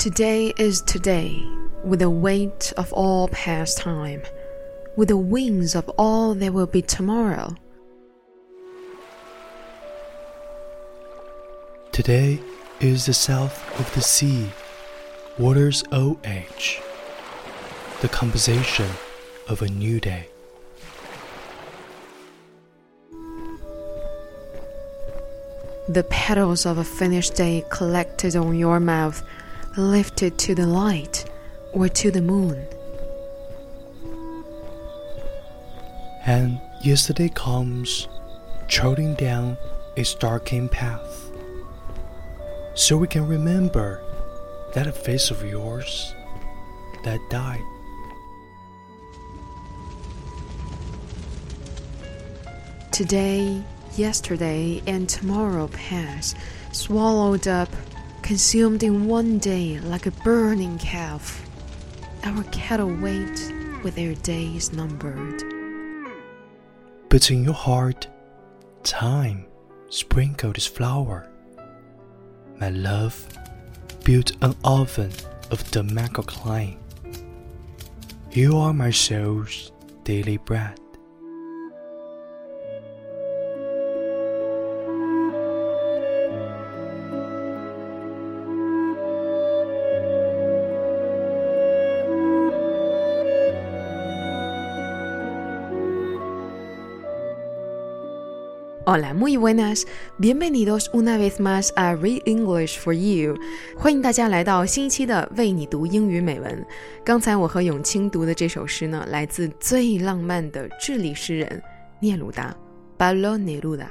Today is today, with the weight of all past time, with the wings of all there will be tomorrow. Today is the south of the sea, water's OH, the composition of a new day. The petals of a finished day collected on your mouth, lifted to the light or to the moon. And yesterday comes, trotting down its darkened path, so we can remember that face of yours that died. Today, yesterday, and tomorrow pass, swallowed up, consumed in one day like a burning calf. Our cattle wait with their days numbered. But in your heart, time sprinkled its flower. My love built an oven of the democline. You are my soul's daily bread. 好啦，muy buenas，bienvenidos una vez más a Read English for You。欢迎大家来到新一期的为你读英语美文。刚才我和永清读的这首诗呢，来自最浪漫的智利诗人聂鲁达 （Pablo Neruda）。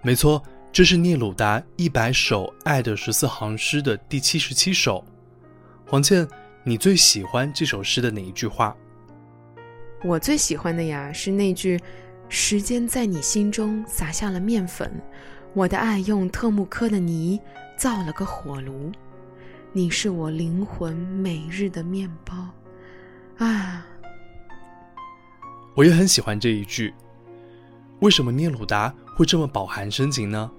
没错，这是聂鲁达一百首爱的十四行诗的第七十七首。黄倩，你最喜欢这首诗的哪一句话？我最喜欢的呀，是那句。时间在你心中撒下了面粉，我的爱用特木科的泥造了个火炉，你是我灵魂每日的面包啊！我也很喜欢这一句。为什么聂鲁达会这么饱含深情呢？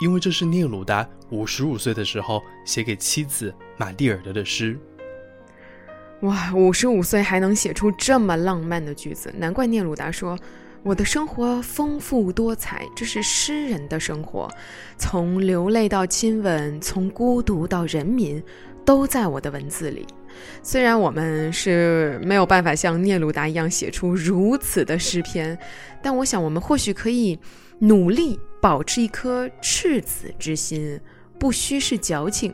因为这是聂鲁达五十五岁的时候写给妻子玛蒂尔德的诗。哇，五十五岁还能写出这么浪漫的句子，难怪聂鲁达说：“我的生活丰富多彩，这是诗人的生活，从流泪到亲吻，从孤独到人民，都在我的文字里。”虽然我们是没有办法像聂鲁达一样写出如此的诗篇，但我想我们或许可以努力保持一颗赤子之心，不虚是矫情，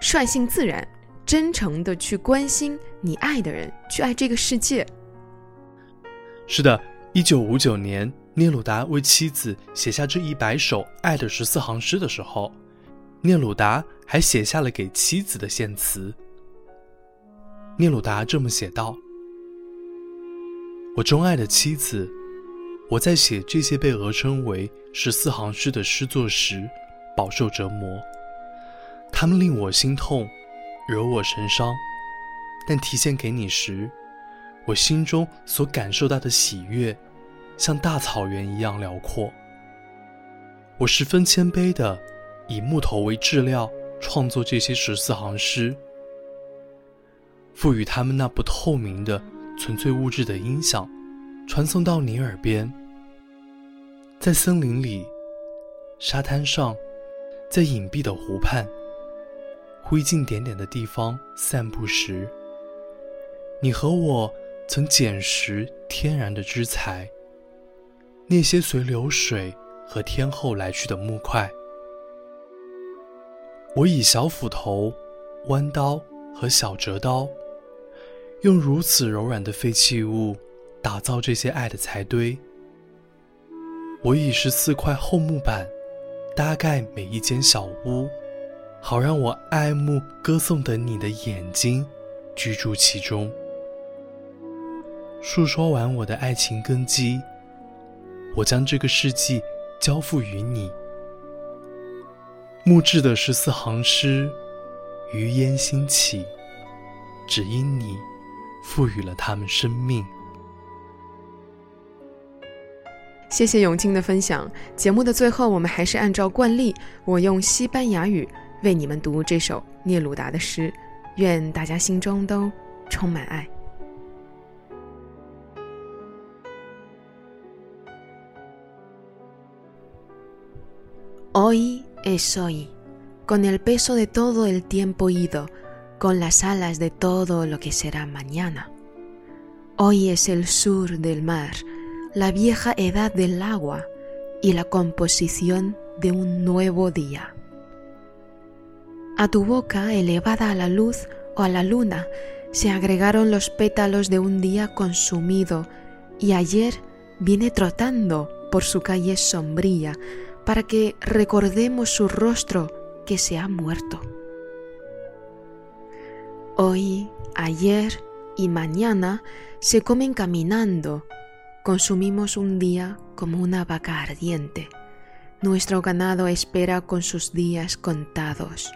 率性自然。真诚的去关心你爱的人，去爱这个世界。是的，一九五九年，聂鲁达为妻子写下这一百首爱的十四行诗的时候，聂鲁达还写下了给妻子的献词。聂鲁达这么写道：“我钟爱的妻子，我在写这些被讹称为十四行诗的诗作时，饱受折磨，他们令我心痛。”惹我神伤，但提献给你时，我心中所感受到的喜悦，像大草原一样辽阔。我十分谦卑的，以木头为质料创作这些十四行诗，赋予他们那不透明的纯粹物质的音响，传送到你耳边。在森林里，沙滩上，在隐蔽的湖畔。灰烬点点的地方散步时，你和我曾捡拾天然的枝材，那些随流水和天后来去的木块。我以小斧头、弯刀和小折刀，用如此柔软的废弃物打造这些爱的柴堆。我以十四块厚木板搭盖每一间小屋。好让我爱慕歌颂的你的眼睛居住其中。述说完我的爱情根基，我将这个世纪交付于你。木质的十四行诗，余烟兴起，只因你赋予了他们生命。谢谢永清的分享。节目的最后，我们还是按照惯例，我用西班牙语。为你们读这首聂鲁达的诗，愿大家心中都充满爱。Hoy es hoy, con el peso de todo el tiempo ido, con las alas de todo lo que será mañana. Hoy es el sur del mar, la vieja edad del agua y la composición de un nuevo día. A tu boca elevada a la luz o a la luna se agregaron los pétalos de un día consumido y ayer viene trotando por su calle sombría para que recordemos su rostro que se ha muerto. Hoy, ayer y mañana se comen caminando. Consumimos un día como una vaca ardiente. Nuestro ganado espera con sus días contados.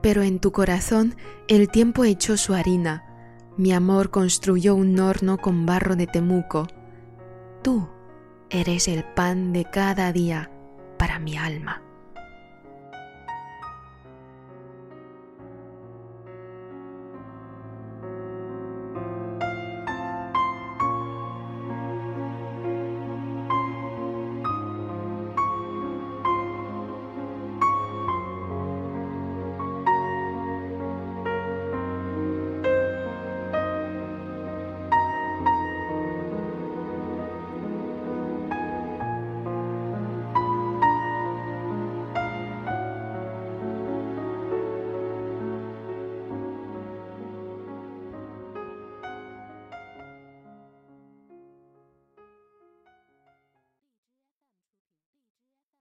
Pero en tu corazón el tiempo echó su harina. Mi amor construyó un horno con barro de temuco. Tú eres el pan de cada día para mi alma.